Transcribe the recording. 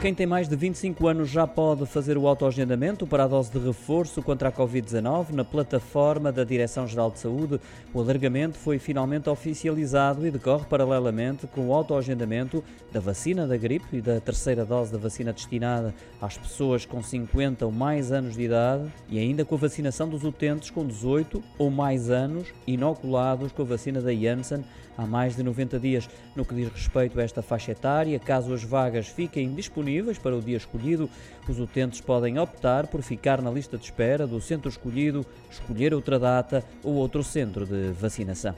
Quem tem mais de 25 anos já pode fazer o autoagendamento para a dose de reforço contra a Covid-19 na plataforma da Direção-Geral de Saúde. O alargamento foi finalmente oficializado e decorre paralelamente com o autoagendamento da vacina da gripe e da terceira dose da vacina destinada às pessoas com 50 ou mais anos de idade e ainda com a vacinação dos utentes com 18 ou mais anos inoculados com a vacina da Janssen há mais de 90 dias. No que diz respeito a esta faixa etária, caso as vagas fiquem disponíveis para o dia escolhido, os utentes podem optar por ficar na lista de espera do centro escolhido, escolher outra data ou outro centro de vacinação.